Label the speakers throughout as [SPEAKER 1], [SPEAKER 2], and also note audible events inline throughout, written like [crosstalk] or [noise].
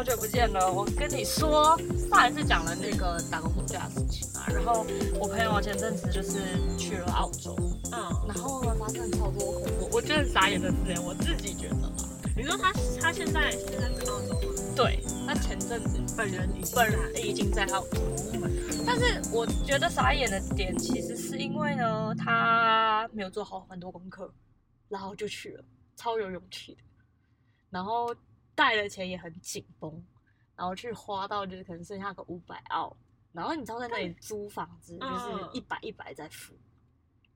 [SPEAKER 1] 好久不见了。我跟你说，上一次讲了那个打工度假的事情嘛，然后我朋友前阵子就是去了澳洲，
[SPEAKER 2] 嗯，
[SPEAKER 1] 然后呢发生超多恐怖，我觉得很傻眼的事情，我自己觉得吧。
[SPEAKER 2] 你说他他现在现在在澳洲吗？
[SPEAKER 1] 对，他前阵子
[SPEAKER 2] 本人已经
[SPEAKER 1] 本人已经在澳洲，但是我觉得傻眼的点其实是因为呢，他没有做好很多功课，然后就去了，超有勇气的。然后带的钱也很紧绷，然后去花到就是可能剩下个五百澳，然后你知道在那里租房子就是
[SPEAKER 2] 嗯
[SPEAKER 1] 一百一百在付，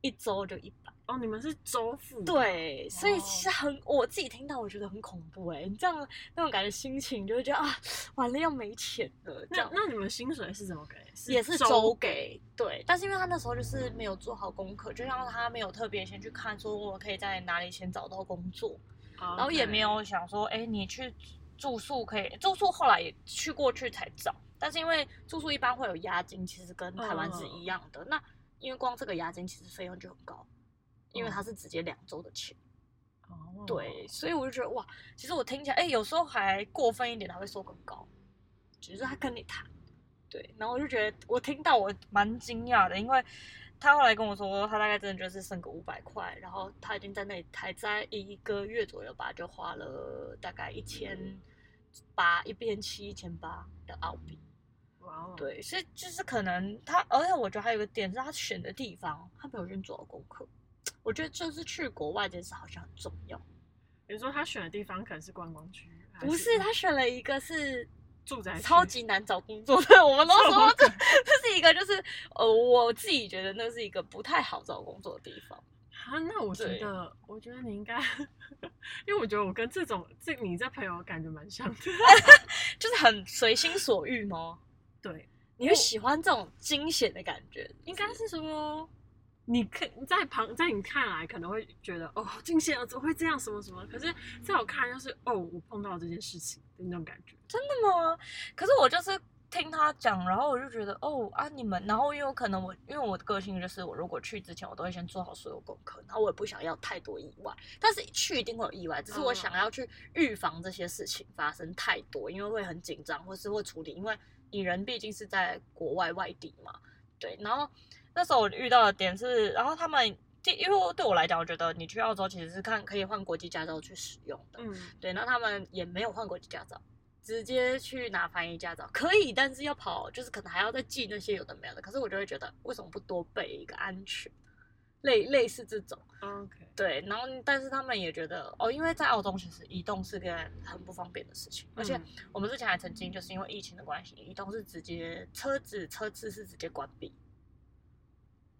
[SPEAKER 1] 一周就一百。
[SPEAKER 2] 哦，你们是周付的，
[SPEAKER 1] 对，所以
[SPEAKER 2] 哦
[SPEAKER 1] 其实很，我自己听到我觉得很恐怖哎、你这样那种感觉心情就会觉得啊，完了要没钱了这
[SPEAKER 2] 那
[SPEAKER 1] 样。
[SPEAKER 2] 那你们薪水是怎么给？
[SPEAKER 1] 也是周给，对，但是因为他那时候就是没有做好功课，就像他没有特别先去看说我可以在哪里先找到工作，
[SPEAKER 2] 然
[SPEAKER 1] 然后也没有想说，哎，你去住宿可以住宿，后来也去过去才找，但是因为住宿一般会有押金，其实跟台湾是一样的。那因为光这个押金其实费用就很高，因为它是直接两周的钱。
[SPEAKER 2] 哦，
[SPEAKER 1] 对，所以我就觉得哇，其实我听起来，哎、有时候还过分一点，他会收更高，只是他跟你谈，对，然后我就觉得我听到我蛮惊讶的，因为他后来跟我说，他大概真的就是剩个五百块，然后他已经在那里还在一个月左右吧，就花了大概一千八，一边七一千八的澳币，
[SPEAKER 2] 哇哦，
[SPEAKER 1] 对，所以就是可能他，而且我觉得还有一个点是他选的地方，他没有先做好功课。我觉得就是去国外这件事好像很重要。
[SPEAKER 2] 比如说他选的地方可能是观光区，还
[SPEAKER 1] 不是，他选了一个是
[SPEAKER 2] 住宅
[SPEAKER 1] 超级难找工作的。我们都说
[SPEAKER 2] 超
[SPEAKER 1] 这这是一个，就是呃，我自己觉得那是一个不太好找工作的地方。
[SPEAKER 2] 啊，那我觉得，我觉得你应该，[laughs] 因为我觉得我跟这种这你这朋友感觉蛮像的，[laughs]
[SPEAKER 1] 就是很随心所欲吗？
[SPEAKER 2] 对，
[SPEAKER 1] 你会喜欢这种惊险的感觉？
[SPEAKER 2] 应该是说，你看在旁在你看来可能会觉得哦，好惊险啊，怎么会这样什么什么？可是在我看来就是哦，我碰到这件事情的那种感觉。
[SPEAKER 1] 真的吗？可是我就是听他讲，然后我就觉得哦啊，你们，然后因为可能我因为我的个性就是我如果去之前我都会先做好所有功课，然后我也不想要太多意外，但是去一定会有意外，只是我
[SPEAKER 2] 嗯
[SPEAKER 1] 想要去预防这些事情发生太多，因为会很紧张或是会处理，因为你人毕竟是在国外外地嘛，对，然后那时候我遇到的点是，然后他们。第，因为对我来讲，我觉得你去澳洲其实是看可以换国际驾照去使用的，
[SPEAKER 2] 嗯，
[SPEAKER 1] 对，那他们也没有换国际驾照，直接去拿翻译驾照可以，但是要跑，就是可能还要再记那些有的没有的。可是我就会觉得，为什么不多备一个安全？类类似这种
[SPEAKER 2] ，OK，
[SPEAKER 1] 对，然后但是他们也觉得哦，因为在澳洲其实移动是个很不方便的事情，而且
[SPEAKER 2] 嗯
[SPEAKER 1] 我们之前还曾经就是因为疫情的关系，移动是直接车子车次是直接关闭，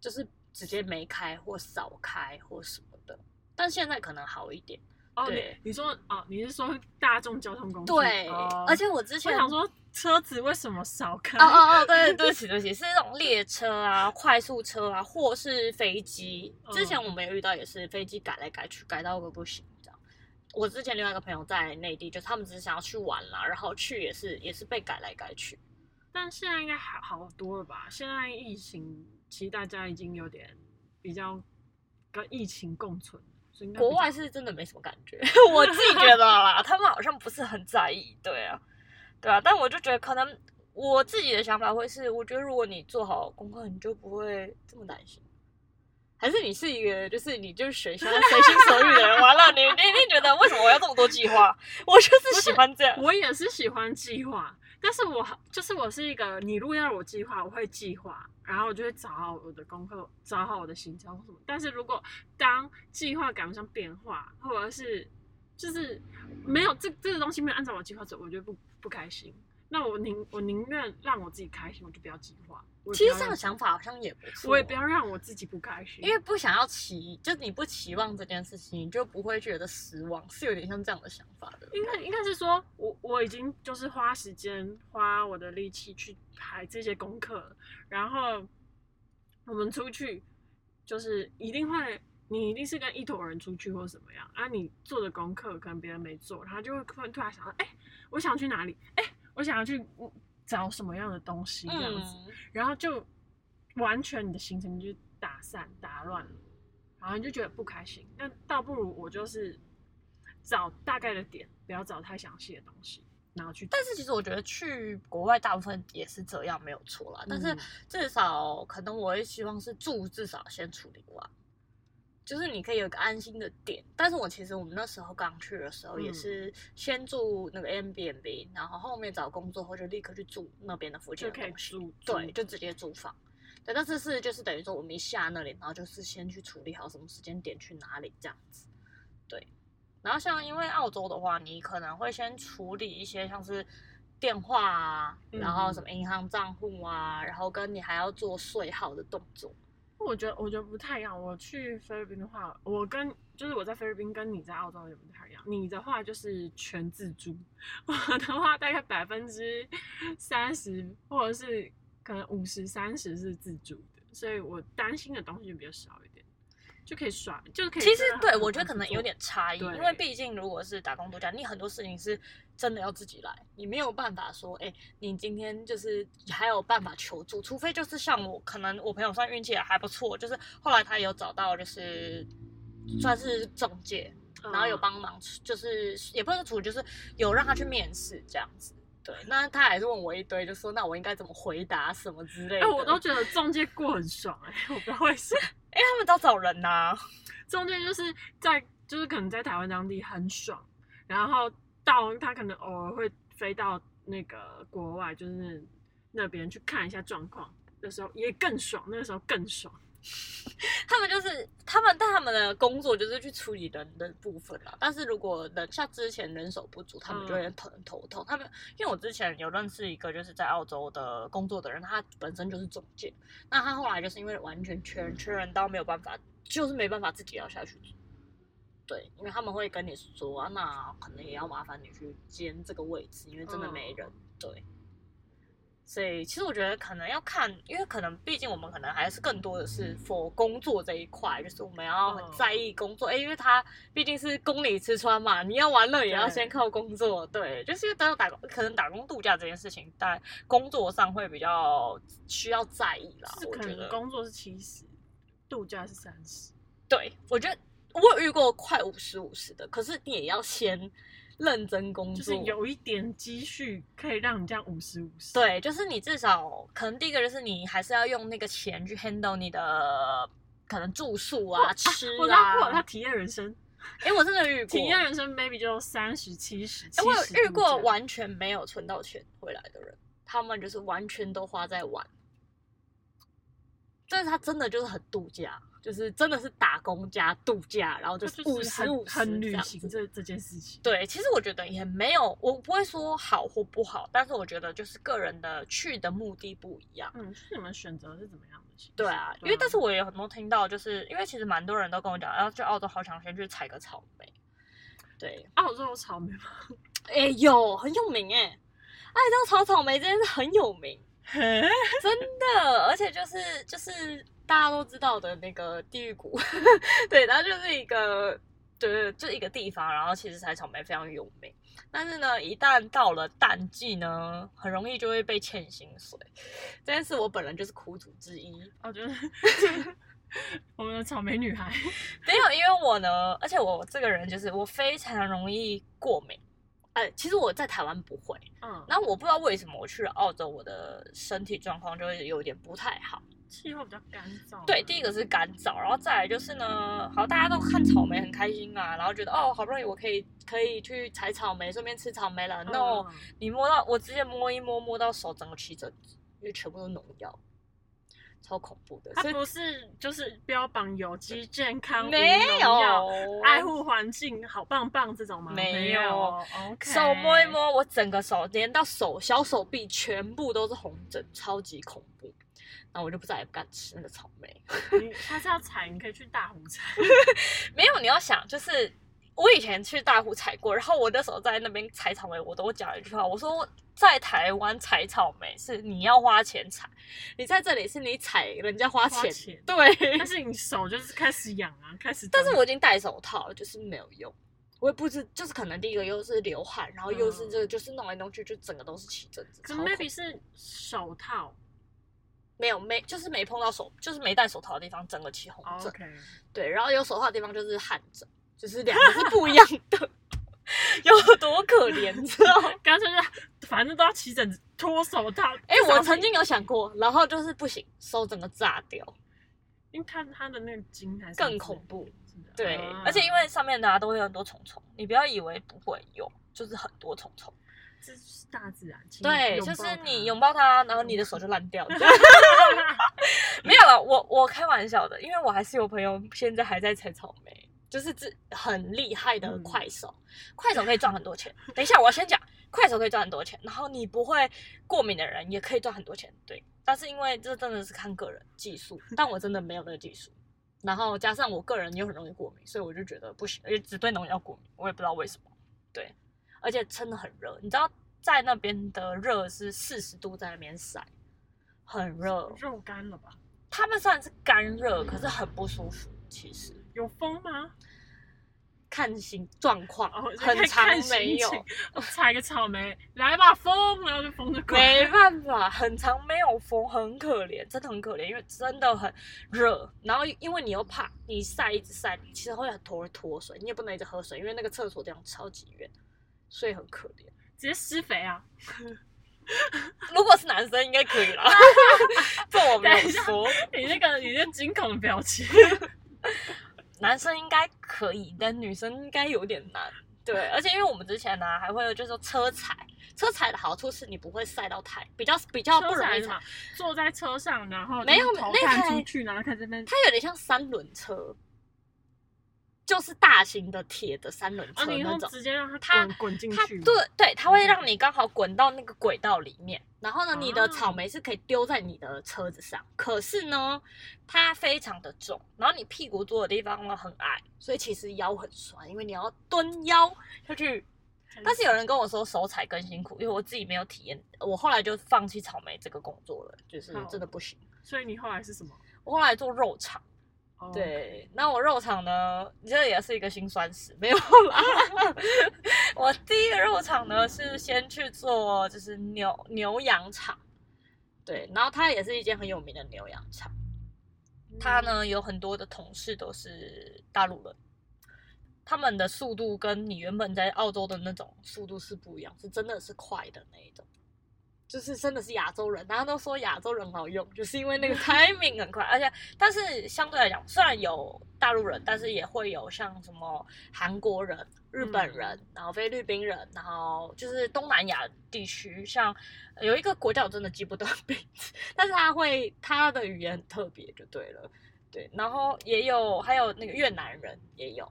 [SPEAKER 1] 就是直接没开或少开或什么的，但现在可能好一点。
[SPEAKER 2] 哦，
[SPEAKER 1] 对
[SPEAKER 2] 你你说哦，你是说大众交通工具？
[SPEAKER 1] 对，
[SPEAKER 2] 哦
[SPEAKER 1] 而且我之前
[SPEAKER 2] 我想说车子为什么少开？
[SPEAKER 1] 哦哦哦，对对 [laughs] 不起对不起，是那种列车啊、快速车啊，或是飞机。之前
[SPEAKER 2] 嗯
[SPEAKER 1] 我们有遇到也是飞机改来改去，改到个不行这样。我之前另外一个朋友在内地，就是他们只是想要去玩啦，然后去也是也是被改来改去。
[SPEAKER 2] 但现在应该好好多了吧？现在疫情其实大家已经有点比较跟疫情共存，
[SPEAKER 1] 国外是真的没什么感觉，[laughs] 我自己觉得啦，[laughs] 他们好像不是很在意，对啊，对啊，但我就觉得可能我自己的想法会是，我觉得如果你做好功课，你就不会这么担心。还是你是一个，就是你就是随心随心所欲的人，完了你你一定觉得为什么我要这么多计划？我就是喜欢这样。
[SPEAKER 2] 我也是喜欢计划，但是我就是我是一个，你如果要我计划，我会计划，然后我就会找好我的功课，找好我的行程或什么。但是如果当计划赶不上变化，或者是就是没有这这个东西没有按照我计划走，我就不不开心。那我宁我宁愿让我自己开心，我就不要计划。
[SPEAKER 1] 其实这样想法好像也不错，
[SPEAKER 2] 我也不要让我自己不开心，
[SPEAKER 1] 因为不想要期，就是你不期望这件事情，你就不会觉得失望，是有点像这样的想法的。
[SPEAKER 2] 应该应该是说，我我已经就是花时间花我的力气去排这些功课了，然后我们出去就是一定会，你一定是跟一坨人出去或什么样啊，你做的功课可能别人没做，他就会突然突然想到，哎、我想去哪里？哎、我想要去嗯找什么样的东西这样子，
[SPEAKER 1] 嗯，
[SPEAKER 2] 然后就完全你的行程就打散打乱了，然后你就觉得不开心。那倒不如我就是找大概的点，不要找太详细的东西。然后去。
[SPEAKER 1] 但是其实我觉得去国外大部分也是这样，没有错啦。但是
[SPEAKER 2] 嗯
[SPEAKER 1] 至少可能我会希望是住至少先处理完，就是你可以有一个安心的点。但是我其实我们那时候刚去的时候也
[SPEAKER 2] 嗯
[SPEAKER 1] 是先住那个 a m b n b 然后后面找工作后就立刻去住那边的附近的东西，对，就直接租房。对，但是是就是等于说我们一下那里，然后就是先去处理好什么时间点去哪里这样子。对，然后像因为澳洲的话，你可能会先处理一些像是电话啊，然后什么银行账户啊，然后跟你还要做税号的动作。
[SPEAKER 2] 我觉得我觉得不太一样。我去菲律宾的话，我跟就是我在菲律宾跟你在澳洲也不太一样。你的话就是全自助，我的话大概百分之三十或者是可能五十三十是自助的，所以我担心的东西比较少，就可以耍，就可以。
[SPEAKER 1] 其实对我觉得可能有点差异，因为毕竟如果是打工度假，你很多事情是真的要自己来，你没有办法说，哎、你今天就是还有办法求助，除非就是像我，可能我朋友算运气也还不错，就是后来他有找到就是算是中介，
[SPEAKER 2] 嗯
[SPEAKER 1] 然后有帮忙，就是也不是处，就是有让他去面试这样子。对，那他还是问我一堆，就说那我应该怎么回答什么之类
[SPEAKER 2] 哎、
[SPEAKER 1] 的。
[SPEAKER 2] 我都觉得中介过很爽哎、我不知道为什么。[laughs]
[SPEAKER 1] 哎、他们都找人呐、
[SPEAKER 2] 中介就是在就是可能在台湾当地很爽，然后到他可能偶尔会飞到那个国外，就是那边去看一下状况的时候也更爽，那个时候更爽。[laughs]
[SPEAKER 1] 他们就是他们，但他们的工作就是去处理人的部分啦。但是如果人像之前人手不足，他们就会很很头痛。他们因为我之前有认识一个就是在澳洲的工作的人，他本身就是中介，那他后来就是因为完全全缺人到没有办法，就是没办法自己要下去。对，因为他们会跟你说、啊，那可能也要麻烦你去兼这个位置，因为真的没人。对，所以其实我觉得可能要看，因为可能毕竟我们可能还是更多的是 for 工作这一块，就是我们要很在意工作，哎、因为它毕竟是供你吃穿嘛，你要玩乐也要先靠工作，对，就是因为当打工，可能打工度假这件事情在工作上会比较需要在意啦，
[SPEAKER 2] 是可
[SPEAKER 1] 我觉得，
[SPEAKER 2] 能工作是七十，度假是三十。
[SPEAKER 1] 对我觉得我有遇过快五十五十的，可是你也要先认真工作，
[SPEAKER 2] 就是有一点积蓄可以让你这样五十五十。，
[SPEAKER 1] 对，就是你至少可能第一个就是你还是要用那个钱去 handle 你的可能住宿啊、吃
[SPEAKER 2] 我知道过他
[SPEAKER 1] 啊。
[SPEAKER 2] 体验人生，
[SPEAKER 1] 哎、我真的遇过，
[SPEAKER 2] 体验人生 maybe 就三十七十。
[SPEAKER 1] 哎、我有遇过完全没有存到钱回来的人，他们就是完全都花在玩。但是他真的就是很度假，就是真的是打工加度假，然后就
[SPEAKER 2] 是五
[SPEAKER 1] 十五十
[SPEAKER 2] 很旅行
[SPEAKER 1] 这
[SPEAKER 2] 这这件事情。
[SPEAKER 1] 对，其实我觉得也没有，我不会说好或不好，但是我觉得就是个人的去的目的不一样。
[SPEAKER 2] 嗯，是你们选择是怎么样的？
[SPEAKER 1] 对啊，因为但是我也有很多听到，就是因为其实蛮多人都跟我讲，要去澳洲好想先去采个草莓。对，
[SPEAKER 2] 澳洲有草莓吗？[laughs]
[SPEAKER 1] 哎、有很有名哎，爱州炒草莓真的是很有名，[laughs] 真的，而且就是就是大家都知道的那个地狱谷，[laughs] 对，它就是一个。对，就一个地方，然后其实采草莓非常有名，但是呢，一旦到了淡季呢，很容易就会被欠薪水。这件事我本人就是苦主之一，
[SPEAKER 2] 我觉得 [laughs] 我们的草莓女孩，[laughs]
[SPEAKER 1] 没有，因为我呢，而且我这个人就是我非常容易过敏。哎，其实我在台湾不会，
[SPEAKER 2] 嗯，
[SPEAKER 1] 然后我不知道为什么我去了澳洲，我的身体状况就会有点不太好。
[SPEAKER 2] 气候比较干燥。
[SPEAKER 1] 对，第一个是干燥，然后再来就是呢，好，大家都看草莓很开心啊，然后觉得哦，好不容易我可以可以去采草莓，顺便吃草莓了。
[SPEAKER 2] 嗯
[SPEAKER 1] no，你摸到我直接摸一摸，摸到手整个起疹子，因为全部都农药，超恐怖的。
[SPEAKER 2] 它不是就是标榜有机、健康、
[SPEAKER 1] 没有
[SPEAKER 2] 爱护环境、好棒棒这种吗？
[SPEAKER 1] 没
[SPEAKER 2] 有
[SPEAKER 1] 有
[SPEAKER 2] ，OK。
[SPEAKER 1] 手摸一，摸，我整个手连到手小手臂全部都是红疹，超级恐怖。然后我就不再也不敢吃那个草莓。
[SPEAKER 2] 你下次要采，你可以去大湖采。[laughs]
[SPEAKER 1] 没有，你要想，就是我以前去大湖采过，然后我那时候在那边采草莓，我都讲一句话，我说在台湾采草莓是你要花钱采，你在这里是你采人家花钱，对。
[SPEAKER 2] 但是你手就是开始痒啊，开始。
[SPEAKER 1] 但是我已经戴手套了，就是没有用。我也不知，就是可能第一个又是流汗，然后又是这个，就是弄来弄去，就整个都是起疹子。
[SPEAKER 2] 可 maybe 是手套。
[SPEAKER 1] 没有没就是没碰到手，就是没戴手套的地方整个起红疹。对，然后有手套的地方就是汗疹，就是两个是不一样的。[laughs] 有多可怜，你 [laughs] 知道吗？
[SPEAKER 2] 干脆就反正都要起疹子，脱手套。
[SPEAKER 1] 哎、我曾经有想过，然后就是不行，手整个炸掉，
[SPEAKER 2] 因为看它的那个筋还是
[SPEAKER 1] 更恐怖。对，
[SPEAKER 2] 啊
[SPEAKER 1] 而且因为上面的啊都会有很多虫虫，你不要以为不会有，就是很多虫虫。
[SPEAKER 2] 这是大自然，请
[SPEAKER 1] 对，就是你
[SPEAKER 2] 它
[SPEAKER 1] 拥抱它，然后你的手就烂掉。[laughs] 没有了，我我开玩笑的，因为我还是有朋友现在还在采草莓，就是这很厉害的
[SPEAKER 2] 嗯
[SPEAKER 1] 快手，快手可以赚很多钱。等一下，我要先讲，快手可以赚很多钱，然后你不会过敏的人也可以赚很多钱，对。但是因为这真的是看个人技术，但我真的没有那个技术。然后加上我个人又很容易过敏，所以我就觉得不行，而且只对农药过敏，我也不知道为什么。对，而且真的很热，你知道在那边的热是四十度在那边晒，很热。
[SPEAKER 2] 肉干了吧？
[SPEAKER 1] 他们虽然是干热，可是很不舒服。其实
[SPEAKER 2] 有风吗？
[SPEAKER 1] 看情状况，
[SPEAKER 2] 哦，
[SPEAKER 1] 很长没有，
[SPEAKER 2] 采个草莓，来吧风，然后就风就过来
[SPEAKER 1] 没办法，很长没有风，很可怜，真的很可怜，因为真的很热。然后因为你又怕你晒一直晒，其实会很头会脱水，你也不能一直喝水，因为那个厕所地方超级远，所以很可怜。
[SPEAKER 2] 直接施肥啊！
[SPEAKER 1] 如果是男生应该可以啦，[laughs] 这我没有说。
[SPEAKER 2] 你那个你那惊恐的表情，
[SPEAKER 1] 男生应该可以，但女生应该有点难。对，而且因为我们之前呢、还会有就是说车踩，车踩的好处是你不会晒到太，比较比较不容易
[SPEAKER 2] 嘛。，坐在车上，然后
[SPEAKER 1] 没有那台
[SPEAKER 2] 出去，然后看这边。
[SPEAKER 1] 它有点像三轮车，就是大型的铁的三轮车那种。
[SPEAKER 2] 直接让它
[SPEAKER 1] 它
[SPEAKER 2] 滚滚进去它，
[SPEAKER 1] 对对，它会让你刚好滚到那个轨道里面，然后呢，你的
[SPEAKER 2] 哦
[SPEAKER 1] 草莓是可以丢在你的车子上，可是呢，它非常的重，然后你屁股坐的地方呢很矮，所以其实腰很酸，因为你要蹲腰下去。但是有人跟我说手踩更辛苦，因为我自己没有体验，我后来就放弃草莓这个工作了，就是真的不行。
[SPEAKER 2] 所以你后来是什么？
[SPEAKER 1] 我后来做肉场。
[SPEAKER 2] 哦，
[SPEAKER 1] 对，那我肉场呢，这也是一个辛酸史，没有啦。[laughs] 我第一个肉场呢是先去做就是牛牛羊场，对，然后它也是一间很有名的牛羊场，它呢有很多的同事都是大陆人。他们的速度跟你原本在澳洲的那种速度是不一样，是真的是快的那一种，就是真的是亚洲人，大家都说亚洲人好用，就是因为那个 [laughs] timing 很快，而且但是相对来讲，虽然有大陆人，但是也会有像什么韩国人、日本人，然后菲律宾人，然后就是东南亚地区，像有一个国家我真的记不得名字，但是他会他的语言很特别就对了，对，然后也有还有那个越南人也有。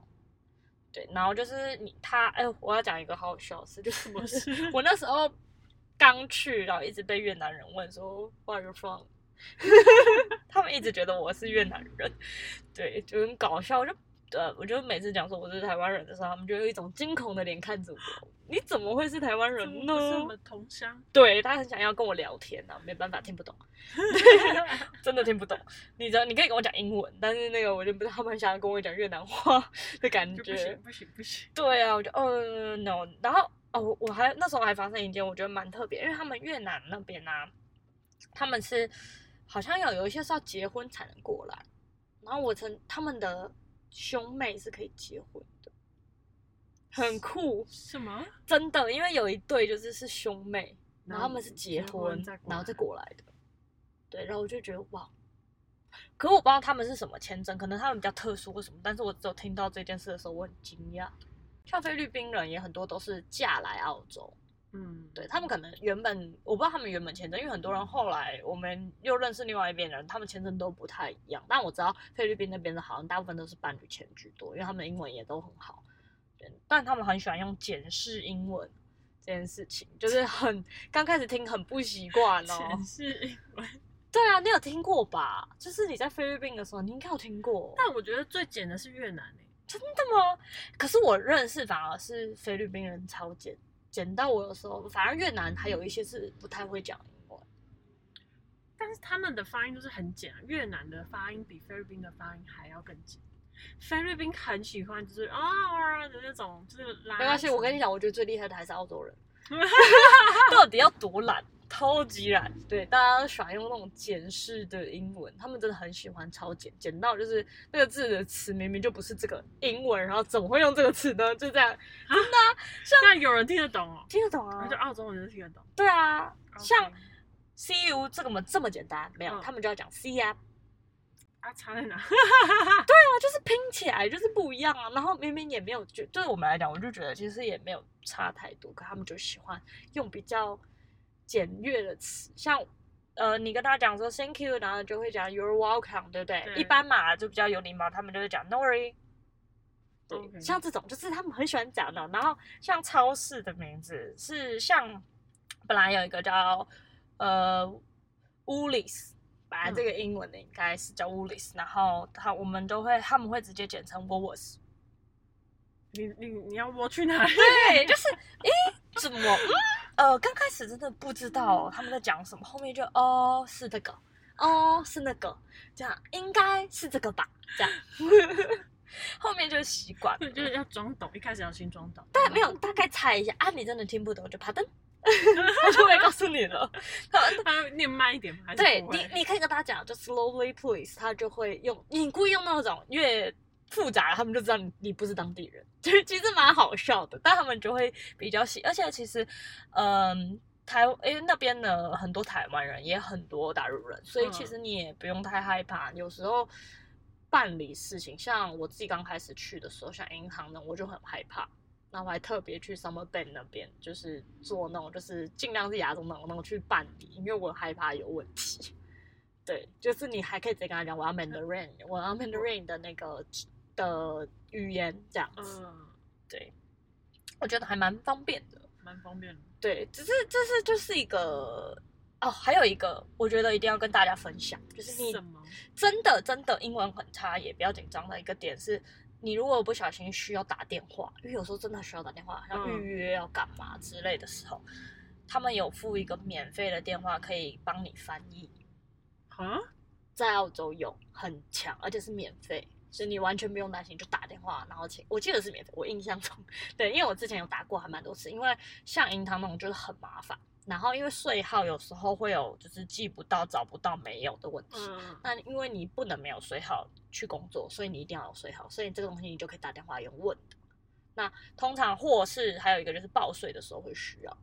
[SPEAKER 1] 对，然后就是你他，哎，我要讲一个好好笑的事，就是我是 [laughs] 我那时候刚去，然后一直被越南人问说 Where are you from？[laughs] 他们一直觉得我是越南人，对，就很搞笑。就呃，我就每次讲说我是台湾人的时候，他们就有一种惊恐的脸看着我，你怎么会是台湾人呢？
[SPEAKER 2] 们同乡？
[SPEAKER 1] 对他很想要跟我聊天啊，没办法听不懂，[laughs] 真的听不懂。你知道，你可以跟我讲英文，但是那个我就不知道他们想要跟我讲越南话的感觉
[SPEAKER 2] 不行。不行不行，
[SPEAKER 1] 对啊，我就呃 no，然后哦，我我还那时候还发生一件我觉得蛮特别，因为他们越南那边啊，他们是好像有有一些是要结婚才能过来，然后我曾他们的兄妹是可以结婚的，很酷，
[SPEAKER 2] 什么？
[SPEAKER 1] 真的，因为有一对就是是兄妹，然后他们是结
[SPEAKER 2] 结
[SPEAKER 1] 婚然后再
[SPEAKER 2] 来
[SPEAKER 1] 过来的，对，然后我就觉得哇。可我不知道他们是什么签证，可能他们比较特殊或什么，但是我只有听到这件事的时候，我很惊讶。像菲律宾人也很多都是嫁来澳洲，
[SPEAKER 2] 嗯，
[SPEAKER 1] 对他们可能原本我不知道他们原本签证，因为很多人后来我们又认识另外一边人，他们签证都不太一样。但我知道菲律宾那边的好像大部分都是伴侣签居多，因为他们英文也都很好，对，但他们很喜欢用简式英文这件事情，就是很刚开始听很不习惯哦。
[SPEAKER 2] 全是英文。[laughs]
[SPEAKER 1] 对啊，你有听过吧？就是你在菲律宾的时候，你应该有听过。
[SPEAKER 2] 但我觉得最简的是越南诶、
[SPEAKER 1] 真的吗？可是我认识反而是菲律宾人超简，简到我有时候反而越南还有一些是不太会讲英文。
[SPEAKER 2] 但是他们的发音都是很简啊，越南的发音比菲律宾的发音还要更简。菲律宾很喜欢就是啊啊的那种，就是拉。
[SPEAKER 1] 没关系，我跟你讲，我觉得最厉害的还是澳洲人，[laughs] [laughs] 到底要多懒？超级懒。对，大家都喜欢用那种简式的英文，他们真的很喜欢超简，简到就是那个字的词明明就不是这个英文，然后怎么会用这个词呢？就这样，真的啊、
[SPEAKER 2] 那有人听得懂哦，
[SPEAKER 1] 听得懂啊
[SPEAKER 2] 那就？澳洲人就听得懂。
[SPEAKER 1] 对啊，像 you 这个么这么简单，没有，
[SPEAKER 2] 嗯
[SPEAKER 1] 他们就要讲 see 啊，
[SPEAKER 2] 啊，差在哪？[laughs]
[SPEAKER 1] 对啊就是拼起来就是不一样啊。然后明明也没有，就对我们来讲，我就觉得其实也没有差太多，可他们就喜欢用比较简略的词，像呃，你跟他讲说 thank you，然后就会讲 you're welcome，对不对？
[SPEAKER 2] 对
[SPEAKER 1] 一般嘛就比较有礼貌，他们就会讲 no worry。对像这种就是他们很喜欢讲的。然后像超市的名字是像本来有一个叫呃 Woolies，本来这个英文的应该是叫 Woolies，、然后他我们都会他们会直接简称 Woolworths。
[SPEAKER 2] 你你你要我去哪里？
[SPEAKER 1] 对，就是诶，怎么？嗯呃，刚开始真的不知道他们在讲什么，后面就哦是这个，哦是那个，这样应该是这个吧，这样，[laughs] 后面就习惯了。
[SPEAKER 2] 就是要装懂，一开始要先装懂。
[SPEAKER 1] 但没有大概猜一下啊，你真的听不懂就啪噔，他就会告诉你了。他 [laughs]
[SPEAKER 2] 他念慢一点吗？
[SPEAKER 1] 对你，你可以跟他讲，就 slowly please，他就会用你故意用那种越复杂，他们就知道你你不是当地人，[laughs] 就是其实蛮好笑的，但他们就会比较喜，而且其实，嗯。台因为那边的很多台湾人，也很多大陆人，所以其
[SPEAKER 2] 嗯
[SPEAKER 1] 实你也不用太害怕。有时候办理事情，像我自己刚开始去的时候，像银行呢，我就很害怕。那我还特别去 Summer Bank 那边，就是做那种，就是尽量是亚洲那种那种去办理，因为我害怕有问题。[laughs] 对，就是你还可以直接跟他讲，我要 Mandarin，我要 Mandarin 的那个的语言这样子。
[SPEAKER 2] 嗯，
[SPEAKER 1] 对，我觉得还蛮方便的。
[SPEAKER 2] 蛮方便的。
[SPEAKER 1] 对，只是这是就是一个哦，还有一个我觉得一定要跟大家分享，就是你？真的真的英文很差也不要紧张的一个点是，你如果不小心需要打电话，因为有时候真的需要打电话，要
[SPEAKER 2] 嗯
[SPEAKER 1] 预约要干嘛之类的时候，他们有付一个免费的电话可以帮你翻译，
[SPEAKER 2] 啊？
[SPEAKER 1] 在澳洲有很强，而且是免费。所以你完全不用担心，就打电话，然后请。我记得是免费，我印象中，对，因为我之前有打过还蛮多次。因为像银行那种就是很麻烦，然后因为税号有时候会有就是记不到、找不到、没有的问题。
[SPEAKER 2] 嗯，
[SPEAKER 1] 那因为你不能没有税号去工作，所以你一定要有税号，所以这个东西你就可以打电话用问的。那通常或是还有一个就是报税的时候会需要，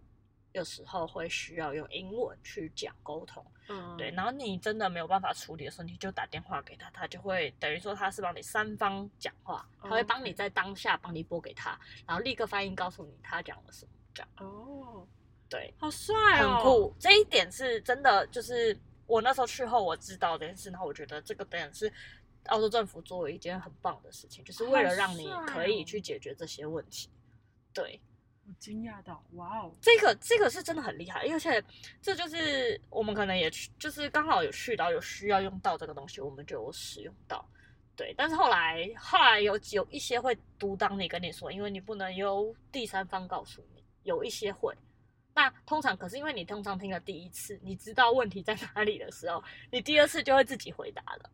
[SPEAKER 1] 有时候会需要用英文去讲沟通。
[SPEAKER 2] 嗯，
[SPEAKER 1] 对，然后你真的没有办法处理的时候，你就打电话给他，他就会等于说他是帮你三方讲话，他会帮你在当下帮你拨给他，然后立刻翻译告诉你他讲了什么，这样
[SPEAKER 2] 哦，
[SPEAKER 1] 对，
[SPEAKER 2] 好帅哦，
[SPEAKER 1] 很酷。这一点是真的，就是我那时候去后我知道这件事，然后我觉得这个点是澳洲政府做了一件很棒的事情，就是为了让你可以
[SPEAKER 2] 哦
[SPEAKER 1] 去解决这些问题。对，
[SPEAKER 2] 我惊讶到，哇哦，
[SPEAKER 1] 这个这个是真的很厉害，而且这就是我们可能也去，就是刚好有去到有需要用到这个东西，我们就使用到。对，但是后来后来有有一些会独当你跟你说，因为你不能由第三方告诉你，有一些会。那通常可是因为你通常听了第一次，你知道问题在哪里的时候，你第二次就会自己回答了。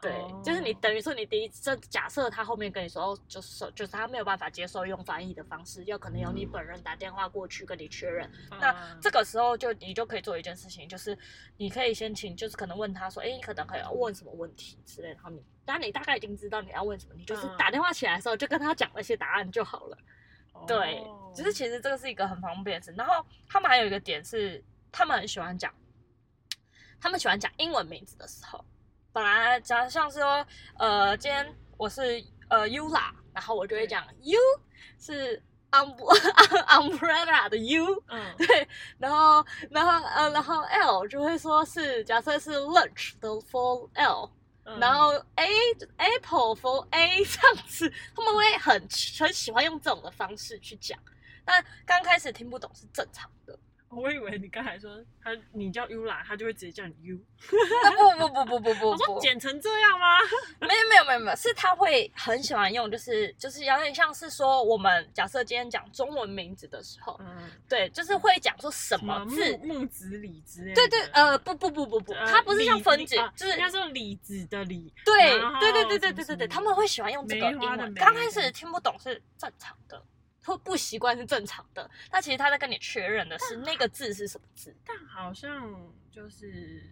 [SPEAKER 1] 对，就是你
[SPEAKER 2] 哦
[SPEAKER 1] 等于说你第一次，这假设他后面跟你说，哦，就是就是他没有办法接受用翻译的方式，要可能由你本人打电话过去跟你确认。那
[SPEAKER 2] 嗯
[SPEAKER 1] 这个时候就你就可以做一件事情，就是你可以先请，就是可能问他说，哎，你可能还要问什么问题之类的，然后你，当你大概已经知道你要问什么，你就是
[SPEAKER 2] 嗯
[SPEAKER 1] 打电话起来的时候就跟他讲那些答案就好了。对，
[SPEAKER 2] 哦
[SPEAKER 1] 只是其实这个是一个很方便的事。然后他们还有一个点是，他们很喜欢讲，他们喜欢讲英文名字的时候，本来假如像是说，呃，今天我是呃 Ula，然后我就会讲 U 是 um [laughs] umbrella 的 U，
[SPEAKER 2] 嗯，
[SPEAKER 1] 对，然后然后呃然后 L 就会说是假设是 lunch 的 for L，
[SPEAKER 2] 嗯。
[SPEAKER 1] 然后 A Apple for A 这样子，他们会很很喜欢用这种的方式去讲。但刚开始听不懂是正常的，
[SPEAKER 2] 我以为你刚才说他你叫 U 啦，他就会直接叫你 U。[laughs]
[SPEAKER 1] 那不不不不不不
[SPEAKER 2] 我说
[SPEAKER 1] 不，
[SPEAKER 2] 剪成这样吗？[laughs]
[SPEAKER 1] 没有没有没有没有，是他会很喜欢用，就是就是有点像是说我们假设今天讲中文名字的时候，
[SPEAKER 2] 嗯，
[SPEAKER 1] 对，就是会讲说什么
[SPEAKER 2] 木
[SPEAKER 1] 字。
[SPEAKER 2] 木子李之类的。
[SPEAKER 1] 对对，呃，不不不不不，
[SPEAKER 2] 呃
[SPEAKER 1] 它不是像
[SPEAKER 2] 李
[SPEAKER 1] 分子，就是
[SPEAKER 2] 应该说李子的李。
[SPEAKER 1] 对对对对对对对对，他们会喜欢用这个英文。刚开始听不懂是正常的，或不习惯是正常的。但其实他在跟你确认的是那个字是什么字。
[SPEAKER 2] 但好像就是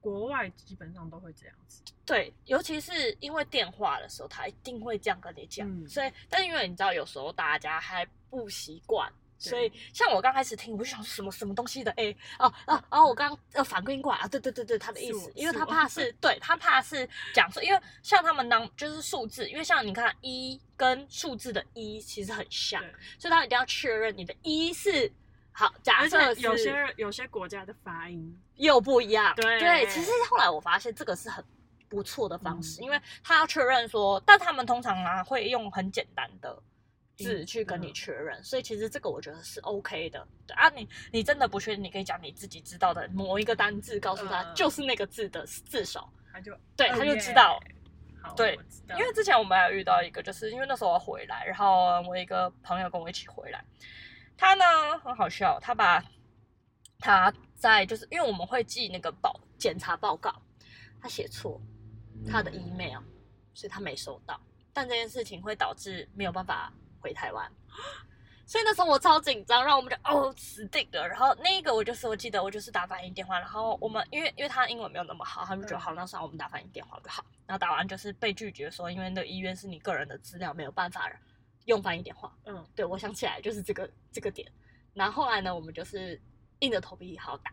[SPEAKER 2] 国外基本上都会这样子。
[SPEAKER 1] 对，尤其是因为电话的时候，他一定会这样跟你讲。
[SPEAKER 2] 嗯
[SPEAKER 1] 所以，但因为你知道，有时候大家还不习惯。
[SPEAKER 2] 对
[SPEAKER 1] 所以，像我刚开始听，我就想说什么什么东西的 A 哦哦，然后我刚刚呃反应过来啊，对对对对，他的意，思因为他怕是对他怕是讲说，因为像他们当就是数字，因为像你看一跟数字的一其实很像，所以他一定要确认你的一是好，假
[SPEAKER 2] 而
[SPEAKER 1] 设
[SPEAKER 2] 有些有些国家的发音，
[SPEAKER 1] 又不一样。
[SPEAKER 2] 对
[SPEAKER 1] 其实后来我发现这个是很不错的方式，
[SPEAKER 2] 嗯。
[SPEAKER 1] 因为他要确认说，但他们通常啊会用很简单的字
[SPEAKER 2] 嗯
[SPEAKER 1] 去跟你
[SPEAKER 2] 嗯。
[SPEAKER 1] 确认，所以其实这个我觉得是 OK 的。对啊你，你真的不确定，你可以讲你自己知道的某一个单字，告诉他
[SPEAKER 2] 嗯
[SPEAKER 1] 就是那个字的字首，
[SPEAKER 2] 他就
[SPEAKER 1] 对，
[SPEAKER 2] 哦
[SPEAKER 1] 他就知道。
[SPEAKER 2] 好，
[SPEAKER 1] 对因为之前我们还有遇到一个，就是因为那时候我回来，然后我一个朋友跟我一起回来，他呢很好笑，他把他在就是因为我们会寄那个报检查报告，他写错他的 email，所以他没收到，但这件事情会导致没有办法回台湾。所以那时候我超紧张，然后我们就哦死定了。然后那个我就是我记得我就是打反应电话，然后我们因为因为他英文没有那么好，他们就觉得
[SPEAKER 2] 嗯
[SPEAKER 1] 好，那算了我们打反应电话就好。然后打完就是被拒绝说，因为那个医院是你个人的资料，没有办法用翻译电话。
[SPEAKER 2] 嗯，
[SPEAKER 1] 对我想起来就是这个这个点。然后后来呢，我们就是硬着头皮好打，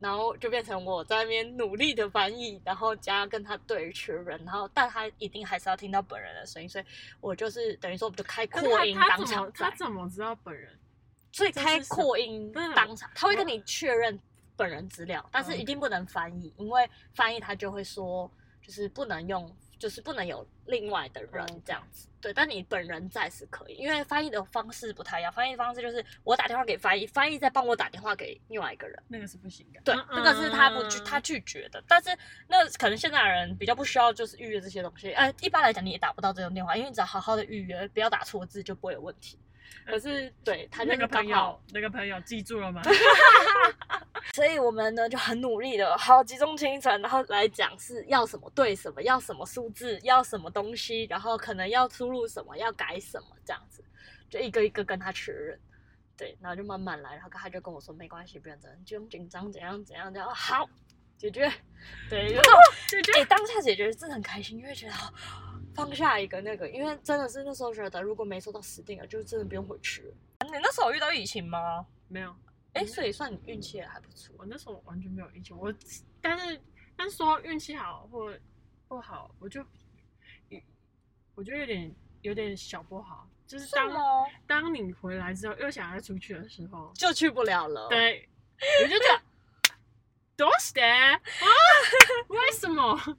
[SPEAKER 1] 然后就变成我在那边努力的翻译，然后加跟他对确认，然后但他一定还是要听到本人的声音，所以我就是等于说我们就开扩音当场在，
[SPEAKER 2] 他怎么知道本人？
[SPEAKER 1] 所以开扩音
[SPEAKER 2] 嗯
[SPEAKER 1] 当场，他会跟你确认本人资料，但是
[SPEAKER 2] 嗯
[SPEAKER 1] 一定不能翻译，因为翻译他就会说就是不能用。就是不能有另外的人这样子，对，但你本人在是可以，因为翻译的方式不太一样。翻译方式就是我打电话给翻译，翻译再帮我打电话给另外一个人。
[SPEAKER 2] 那个是不行的。
[SPEAKER 1] 对，
[SPEAKER 2] 嗯
[SPEAKER 1] 那个是他不拒
[SPEAKER 2] 嗯
[SPEAKER 1] 他拒绝的，但是那可能现在的人比较不需要就是预约这些东西。呃，一般来讲你也打不到这种电话，因为你只要好好的预约，不要打错字就不会有问题。可是对他就
[SPEAKER 2] 那个朋友，那个朋友记住了吗？[laughs]
[SPEAKER 1] 所以我们呢就很努力的，好集中精神，然后来讲是要什么对什么，要什么数字，要什么东西，然后可能要输入什么，要改什么这样子，就一个一个跟他确认。对，然后就慢慢来，然后他就跟我说没关系，不用紧就用紧张，怎样怎样，然后好解决。对，[laughs]
[SPEAKER 2] 就
[SPEAKER 1] 哎、当下解决真的很开心，因为觉得好放下一个那个，因为真的是那时候觉得如果没收到死定了，就真的不用回去了。你那时候有遇到疫情吗？
[SPEAKER 2] 没有。
[SPEAKER 1] 哎、所以算你运气也还不错。
[SPEAKER 2] 我那时候完全没有疫情，我但是但是说运气好或不好，我就我觉得有点有点小不好，就是当
[SPEAKER 1] 吗？
[SPEAKER 2] 当你回来之后又想要出去的时候，[laughs]
[SPEAKER 1] 就去不了了。，
[SPEAKER 2] 对，我就觉得[laughs] どうして啊？[laughs] 为什么？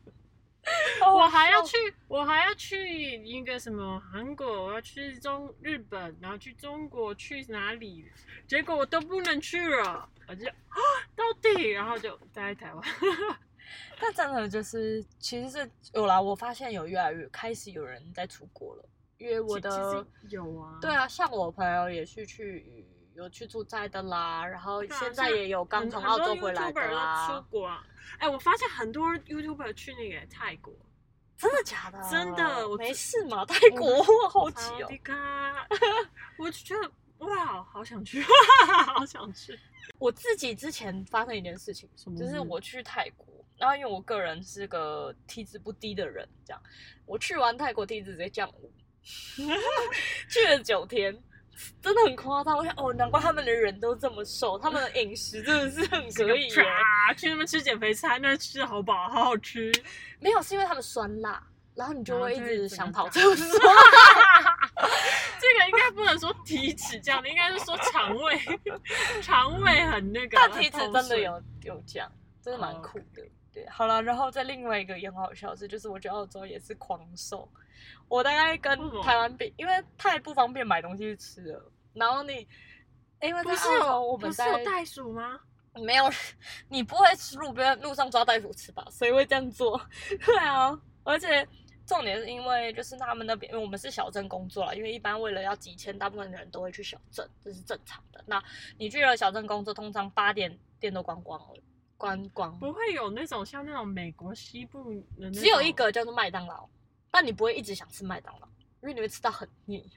[SPEAKER 2] [laughs] 我还要去，我还要去一个什么韩国，我要去中日本，然后去中国，去哪里？结果我都不能去了，我就啊，到底，然后就待在台湾。[laughs]
[SPEAKER 1] 但真的就是其实是有啦，我发现有越来越开始有人在出国了，因为我
[SPEAKER 2] 其
[SPEAKER 1] 的
[SPEAKER 2] 有啊，
[SPEAKER 1] 对啊，像我朋友也是去有去出差的啦，然后现在也有刚从澳洲回来的
[SPEAKER 2] 出。国啊！哎、我发现很多 YouTuber 去那个泰国，
[SPEAKER 1] 真的假的？
[SPEAKER 2] 真的我
[SPEAKER 1] 没事嘛？泰国我
[SPEAKER 2] 好
[SPEAKER 1] 奇哦
[SPEAKER 2] 我就觉得哇，好想去，[laughs] 好想去。
[SPEAKER 1] 我自己之前发生一件事情，就是我去泰国，然后因为我个人是个体脂不低的人，这样我去完泰国体脂直接降五，[laughs] 去了九天，真的很夸张。我想哦，难怪他们的人都这么瘦，他们的饮食真的是很可以耶。[laughs]
[SPEAKER 2] 去那边吃减肥餐，那吃的好饱，好好吃。
[SPEAKER 1] 没有，是因为他们酸辣，然后你就会一直想跑厕所。[laughs]
[SPEAKER 2] 这个应该不能说体脂这样，应该是说肠胃，[laughs] 肠胃很那个。
[SPEAKER 1] 但体脂真的有有降，真的蛮
[SPEAKER 2] 哦
[SPEAKER 1] 酷的。对，好了，然后在另外一个也很好笑的是，就是我去澳洲也是狂瘦，我大概跟台湾比，因为太不方便买东西吃了。然后你，因为在
[SPEAKER 2] 不是
[SPEAKER 1] 澳洲我们在
[SPEAKER 2] 不是有袋鼠吗？
[SPEAKER 1] 没有，你不会吃路边路上抓袋鼠吃吧？谁会这样做？[laughs] 对啊，而且重点是因为就是他们那边，因为我们是小镇工作啦，因为一般为了要集签，大部分人都会去小镇，这是正常的。那你去了小镇工作，通常八点店都关光了，关光。
[SPEAKER 2] 不会有那种像那种美国西部的那，
[SPEAKER 1] 只有一个叫做麦当劳，但你不会一直想吃麦当劳，因为你会吃到很腻。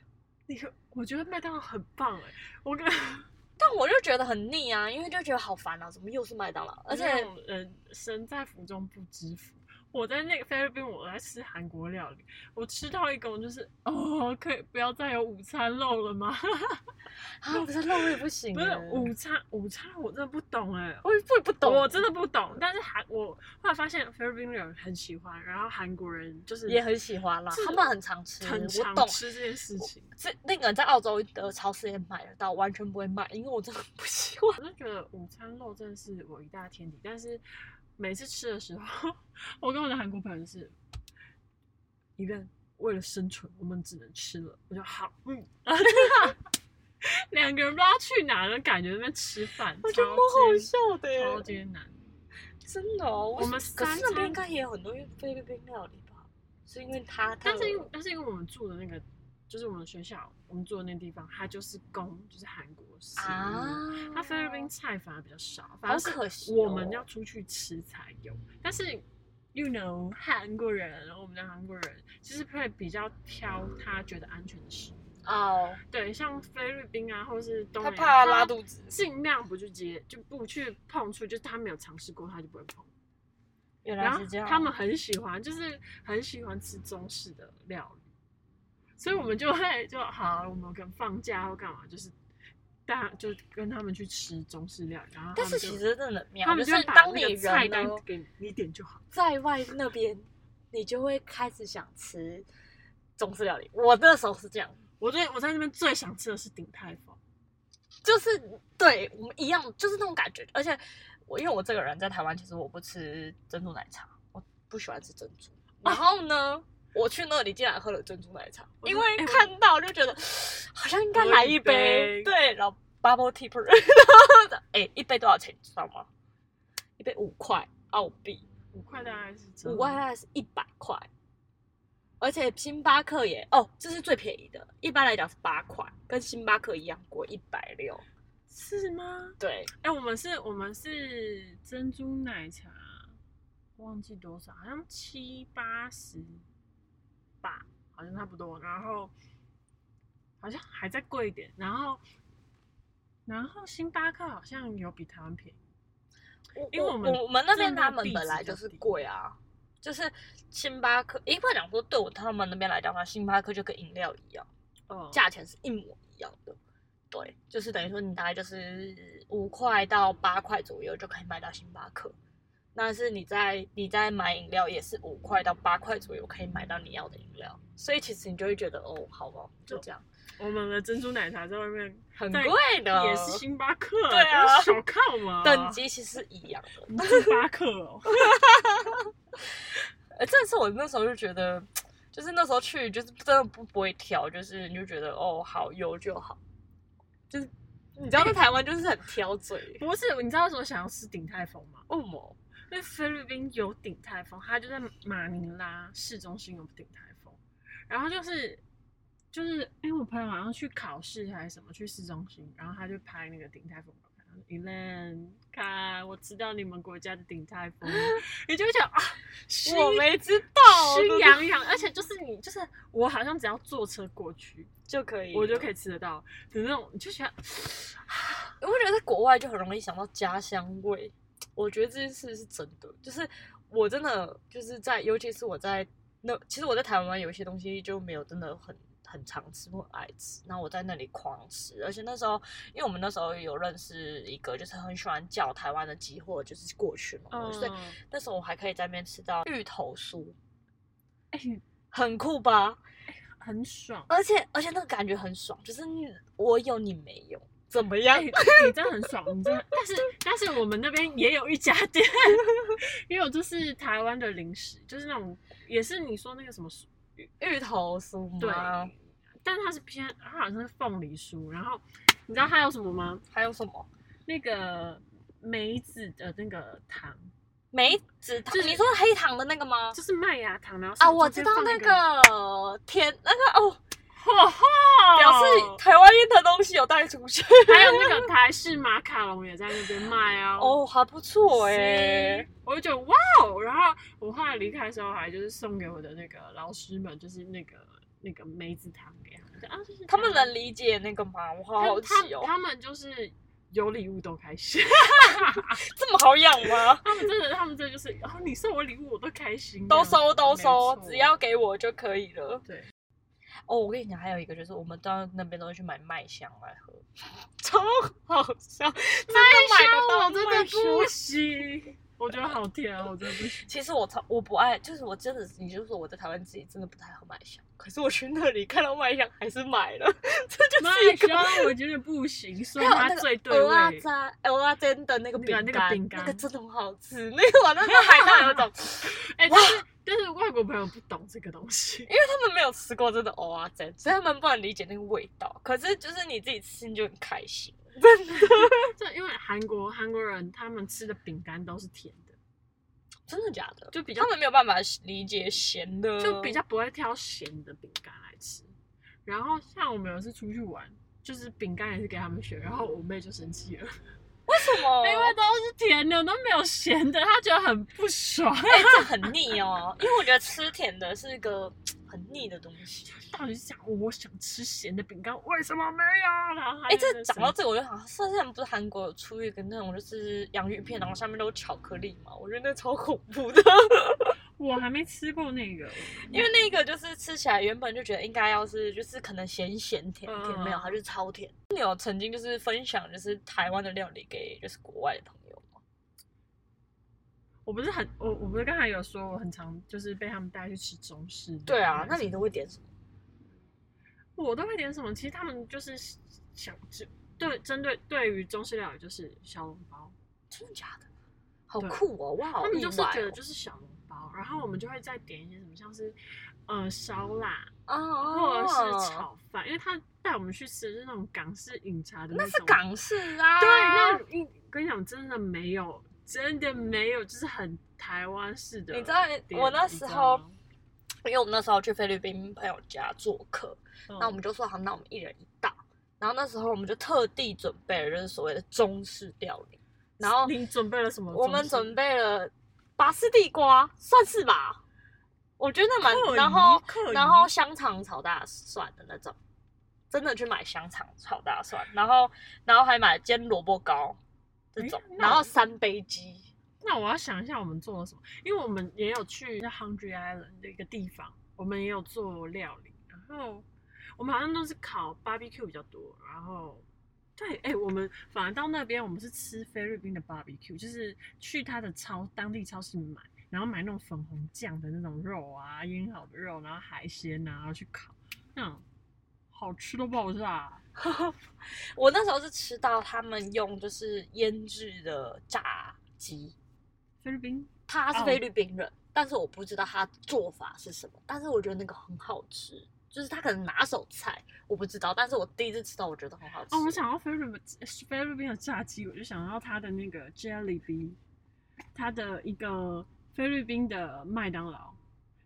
[SPEAKER 2] 你说我觉得麦当劳很棒哎，我跟 [laughs]
[SPEAKER 1] 但我就觉得很腻啊，因为就觉得好烦啊，怎么又是麦当劳？而且
[SPEAKER 2] 人身在福中不知福。我在那个菲律宾，我在吃韩国料理，我吃到一个就是哦，可以不要再有午餐肉了吗？[laughs]
[SPEAKER 1] 啊，不是肉也不行，
[SPEAKER 2] 不是午餐，午餐我真的不懂哎，
[SPEAKER 1] 我不不懂，
[SPEAKER 2] 我真的不懂。但是韩，我后来发现菲律宾人很喜欢，然后韩国人就是
[SPEAKER 1] 也很喜欢啦，他们很常吃，
[SPEAKER 2] 很
[SPEAKER 1] 常
[SPEAKER 2] 吃这件事情。
[SPEAKER 1] 这那个在澳洲的超市也买得到，完全不会卖，因为我真的不喜欢。
[SPEAKER 2] 我就觉得午餐肉真的是我一大天敌，但是。每次吃的时候，我跟我的韩国朋友是，一个为了生存，我们只能吃了。我就好，嗯，[laughs] 两个人不知道去哪了感觉在，那边吃饭，
[SPEAKER 1] 超好笑的，
[SPEAKER 2] 超艰难，
[SPEAKER 1] 真的。哦。
[SPEAKER 2] 我们
[SPEAKER 1] 可是那边应该也有很多菲律宾料理吧？是因为他，
[SPEAKER 2] 但是因为但是因为我们住的那个。就是我们学校，我们住的那个地方，它就是供，就是韩国食物。它菲律宾菜反而比较少，反而是我们要出去吃才有。但是，you know，韩国人，然后我们的韩国人其实会比较挑他觉得安全的食物。
[SPEAKER 1] 哦，
[SPEAKER 2] 对，像菲律宾啊，或者是东，
[SPEAKER 1] 他怕拉肚子，
[SPEAKER 2] 尽量不去接，就不去碰触，就是他没有尝试过，他就不会碰。
[SPEAKER 1] 原来是这样。
[SPEAKER 2] 他们很喜欢，就是很喜欢吃中式的料理。所以我们就会就好，我们可能放假或干嘛，就是大就跟他们去吃中式料理。然后，
[SPEAKER 1] 但是其实真的妙，
[SPEAKER 2] 他们
[SPEAKER 1] 就是当你
[SPEAKER 2] 菜单给你点就好，
[SPEAKER 1] 在外那边你就会开始想吃中式料理。我那时候是这样，
[SPEAKER 2] 我最我在那边最想吃的是鼎泰丰，
[SPEAKER 1] 就是对我们一样，就是那种感觉。而且我因为我这个人在台湾，其实我不吃珍珠奶茶，我不喜欢吃珍珠。然后呢？我去那里竟然喝了珍珠奶茶，因为看到就觉得好像应该来一杯，对，然后 bubble tea，哎，一杯多少钱？知道吗？一杯五块澳币，
[SPEAKER 2] 五块大概是
[SPEAKER 1] 五块大概是一百块，而且星巴克也哦，这是最便宜的，一般来讲是八块，跟星巴克一样贵，一百六，
[SPEAKER 2] 是吗？
[SPEAKER 1] 对，
[SPEAKER 2] 哎，我们是，我们是珍珠奶茶，忘记多少，好像七八十。吧，好像差不多，然后好像还在贵一点，然后然后星巴克好像有比台湾便宜，因为我们
[SPEAKER 1] 我们那边他们本来就是贵啊，就是星巴克，一般讲说对我他们那边来讲的话，星巴克就跟饮料一样，哦，价钱是一模一样的，对，就是等于说你大概就是五块到八块左右就可以买到星巴克。那是你在你在买饮料也是五块到八块左右可以买到你要的饮料，所以其实你就会觉得哦，好吧，就这样。
[SPEAKER 2] 我们的珍珠奶茶在外面
[SPEAKER 1] 很贵的，
[SPEAKER 2] 也是星巴克，
[SPEAKER 1] 对啊，
[SPEAKER 2] 小看嘛，
[SPEAKER 1] 等级其实一样的。[laughs]
[SPEAKER 2] 星巴克哦，
[SPEAKER 1] 哎，[laughs] 这次我那时候就觉得，就是那时候去就是真的不不会挑，就是你就觉得哦，好有就好，就是你知道在台湾就是很挑嘴。[laughs]
[SPEAKER 2] 不是，你知道为什么想要吃鼎泰丰吗？
[SPEAKER 1] 为什么？
[SPEAKER 2] 因为菲律宾有鼎泰丰，它就在马尼拉市中心有顶泰丰，然后就是就是，因为我朋友好像去考试还是什么，去市中心，然后他就拍那个鼎泰丰，Elen，看我知道你们国家的鼎泰丰，[laughs] 你就想啊，
[SPEAKER 1] 我没知道，
[SPEAKER 2] 心痒痒，而且就是你就是我好像只要坐车过去
[SPEAKER 1] 就可以，
[SPEAKER 2] 我就可以吃得到。的那种你，就觉得，
[SPEAKER 1] 我觉得在国外就很容易想到家乡味。我觉得这件事是真的，就是我真的就是在，尤其是我在那，其实我在台湾有一些东西就没有真的很很常吃或爱吃，然后我在那里狂吃，而且那时候因为我们那时候有认识一个，就是很喜欢叫台湾的鸡货，就是过去嘛，所以那时候我还可以在那边吃到芋头酥，哎，很酷吧？
[SPEAKER 2] 很爽，
[SPEAKER 1] 而且而且那个感觉很爽，就是我有你没有。怎么样？
[SPEAKER 2] 你真的很爽，你真的。但是但是我们那边也有一家店，也有就是台湾的零食，就是那种也是你说那个什么
[SPEAKER 1] 芋头酥吗？
[SPEAKER 2] 对，但它是偏，它好像是凤梨酥。然后你知道它有什么吗？
[SPEAKER 1] 还有什么？
[SPEAKER 2] 那个梅子的那个糖，
[SPEAKER 1] 梅子糖？你说黑糖的那个吗？
[SPEAKER 2] 就是麦芽糖，然后
[SPEAKER 1] 啊，我知道那个甜那个哦。
[SPEAKER 2] 哈哈，
[SPEAKER 1] 表示台湾的东西有带出去，
[SPEAKER 2] 还有那个台式马卡龙也在那边卖啊。[laughs]
[SPEAKER 1] 哦，还不错哎，
[SPEAKER 2] 我就觉得哇哦。然后我后来离开的时候，还就是送给我的那个老师们，就是那个那个梅子糖给他们。啊，这是
[SPEAKER 1] 他们能理解那个吗？我好
[SPEAKER 2] 他
[SPEAKER 1] 好奇哦
[SPEAKER 2] 他，他们就是有礼物都开心，[laughs] [laughs]
[SPEAKER 1] 这么好养吗？
[SPEAKER 2] 他们真的，他们真的就是，然哦，你送我礼物我都开心，
[SPEAKER 1] 都收都收，只要给我就可以了。
[SPEAKER 2] 对，
[SPEAKER 1] 哦，我跟你讲，还有一个就是我们到那边都会去买麦香来喝，[laughs] 超好笑，真的买得到
[SPEAKER 2] 我真的
[SPEAKER 1] 麦香
[SPEAKER 2] 不行，我觉得好甜哦，我真的不行。
[SPEAKER 1] 其实我超我不爱，就是我真的，你就说我在台湾自己真的不太喝麦香，可是我去那里看到麦香还是买了，这就是
[SPEAKER 2] 麦
[SPEAKER 1] 一个。
[SPEAKER 2] 香我觉得不行，[laughs] 所以它
[SPEAKER 1] 还有那
[SPEAKER 2] 最对
[SPEAKER 1] 个鹅啊
[SPEAKER 2] 味。
[SPEAKER 1] 渣鹅啊煎的那个饼干，那个真的很好吃。那个我那时候买到有一种，[laughs]
[SPEAKER 2] 哎、但是但是外国朋友不懂这个东西，
[SPEAKER 1] 因为他们没有吃过真的蚵仔煎，所以他们不能理解那个味道。可是就是你自己吃，你就很开心。
[SPEAKER 2] 这 [laughs] 因为韩国韩国人他们吃的饼干都是甜的，
[SPEAKER 1] 真的假的？
[SPEAKER 2] 就比较
[SPEAKER 1] 他们没有办法理解咸的，
[SPEAKER 2] 就比较不会挑咸的饼干来吃。然后像我们有一次出去玩，就是饼干也是给他们选，然后我妹就生气了，
[SPEAKER 1] 为什么？
[SPEAKER 2] 因为都是甜的，都没有咸的，他觉得很不爽。
[SPEAKER 1] 哎、这很腻哦，[laughs] 因为我觉得吃甜的是一个很腻的东西。
[SPEAKER 2] 到底是想我想吃咸的饼干，为什么没有？然后她
[SPEAKER 1] 哎、这讲到这个，我就想，上次不是韩国有出一个那种就是洋芋片，然后上面都是巧克力嘛？我觉得那超恐怖的，
[SPEAKER 2] 我还没吃过那个，
[SPEAKER 1] 因为那个就是吃起来原本就觉得应该要是就是可能咸咸甜甜，
[SPEAKER 2] 嗯
[SPEAKER 1] 没有，它就是超甜。你有曾经就是分享就是台湾的料理给就是国外的朋友吗？
[SPEAKER 2] 我不是很我我不是刚才有说我很常就是被他们带去吃中式
[SPEAKER 1] 对啊，那你都会点什么？
[SPEAKER 2] 我都会点什么？其实他们就是想就对针对对于中式料理就是小笼包，
[SPEAKER 1] 真的假的？好
[SPEAKER 2] 对
[SPEAKER 1] 酷哦！哇，好
[SPEAKER 2] 他们就是
[SPEAKER 1] 意外哦
[SPEAKER 2] 觉得就是小笼包，然后我们就会再点一些什么像是呃烧腊
[SPEAKER 1] 哦，
[SPEAKER 2] 或者是炒饭，因为他带我们去吃的是那种港式饮茶的
[SPEAKER 1] 那
[SPEAKER 2] 种，
[SPEAKER 1] 是港式啊。
[SPEAKER 2] 对，那一跟你讲真的没有，真的没有，就是很台湾式的
[SPEAKER 1] 你。知道我那时候因为我们那时候去菲律宾朋友家做客，
[SPEAKER 2] 嗯
[SPEAKER 1] 那我们就说好，那我们一人一道。然后那时候我们就特地准备了就是所谓的中式料理，然后
[SPEAKER 2] 你准备了什么？
[SPEAKER 1] 我们准备了拔丝地瓜，算是吧？我觉得蛮
[SPEAKER 2] 客，
[SPEAKER 1] 然后然后香肠炒大蒜的那种，真的去买香肠炒大蒜，然后然后还买煎萝卜糕这种然后三杯鸡。
[SPEAKER 2] 那我要想一下我们做了什么，因为我们也有去那 Hungry Island 的一个地方，我们也有做料理，然后我们好像都是烤 barbecue 比较多，然后对，哎、我们反而到那边我们是吃菲律宾的 barbecue，就是去他的超当地超市买，然后买那种粉红酱的那种肉啊，腌好的肉，然后海鲜啊，然后去烤，那种好吃都不好吃啊。
[SPEAKER 1] 我那时候是吃到他们用就是腌制的炸鸡，
[SPEAKER 2] 菲律宾哦
[SPEAKER 1] 他是菲律宾人，但是我不知道他做法是什么，但是我觉得那个很好吃，就是他可能拿手菜，我不知道，但是我第一次吃到，我觉得很好吃。
[SPEAKER 2] 哦，我想到菲律宾菲律宾的炸鸡，我就想到它的那个 Jellybean，它的一个菲律宾的麦当劳，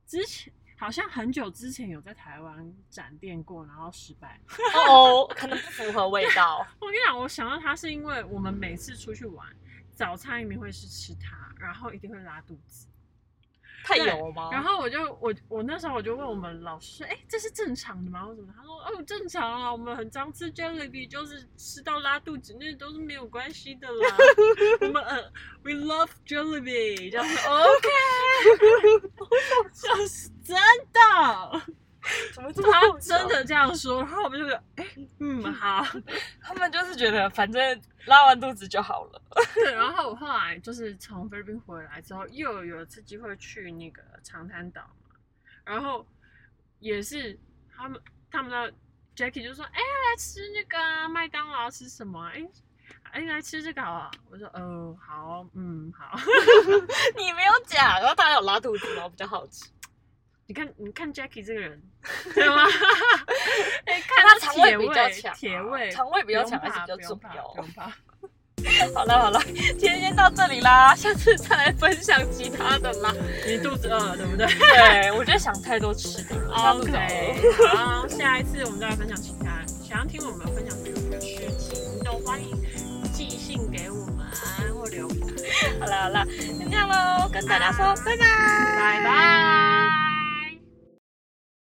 [SPEAKER 2] 之前好像很久之前有在台湾展店过，然后失败。[laughs]
[SPEAKER 1] 哦，可能不符合味道。[laughs]
[SPEAKER 2] 我跟你讲，我想到它是因为我们每次出去玩，早餐一定会是吃它，然后一定会拉肚子。
[SPEAKER 1] 太
[SPEAKER 2] 对
[SPEAKER 1] 油吗？
[SPEAKER 2] 然后我就我我那时候我就问我们老师说，哎、这是正常的吗？或什么？他说，哦，正常啊，我们很常吃 Jellybean，就是吃到拉肚子，那都是没有关系的啦。[laughs] 我们呃，we love Jellybean，这样子 [laughs] OK，[laughs] 就是真的，[laughs]
[SPEAKER 1] 怎么这么
[SPEAKER 2] 他
[SPEAKER 1] 好笑
[SPEAKER 2] 真的这样说，然后我们就觉得，哎、嗯，好。[laughs]
[SPEAKER 1] 他们就是觉得反正拉完肚子就好了。[laughs]
[SPEAKER 2] 对，然后我后来就是从菲律宾回来之后，又有一次机会去那个长滩岛嘛，然后也是他们他们的 Jackie 就说：“哎、来吃那个啊麦当劳吃什么啊？哎、哎、来吃这个好啊！”我说：“呃，好，嗯，好。
[SPEAKER 1] 你没有讲，然后他有拉肚子吗？比较好奇。
[SPEAKER 2] 你看，你看 Jackie 这个人，[laughs] 对吗？[laughs] 哎、看
[SPEAKER 1] 他
[SPEAKER 2] 他
[SPEAKER 1] 肠胃比
[SPEAKER 2] 铁
[SPEAKER 1] 较强啊
[SPEAKER 2] 铁胃，
[SPEAKER 1] 肠胃比较强还是比较重要。[laughs] 好了好了，今天先到这里啦，下次再来分享其他的啦。
[SPEAKER 2] 你肚子饿了，对不对？
[SPEAKER 1] 对，我觉得想太多吃的了
[SPEAKER 2] ，OK，好，下一次我们再来分享其他。想要听我们分享什么的事情，都欢迎寄信给我们或留言。
[SPEAKER 1] 好了好了，就这样喽，跟大家说拜拜，
[SPEAKER 2] 拜拜。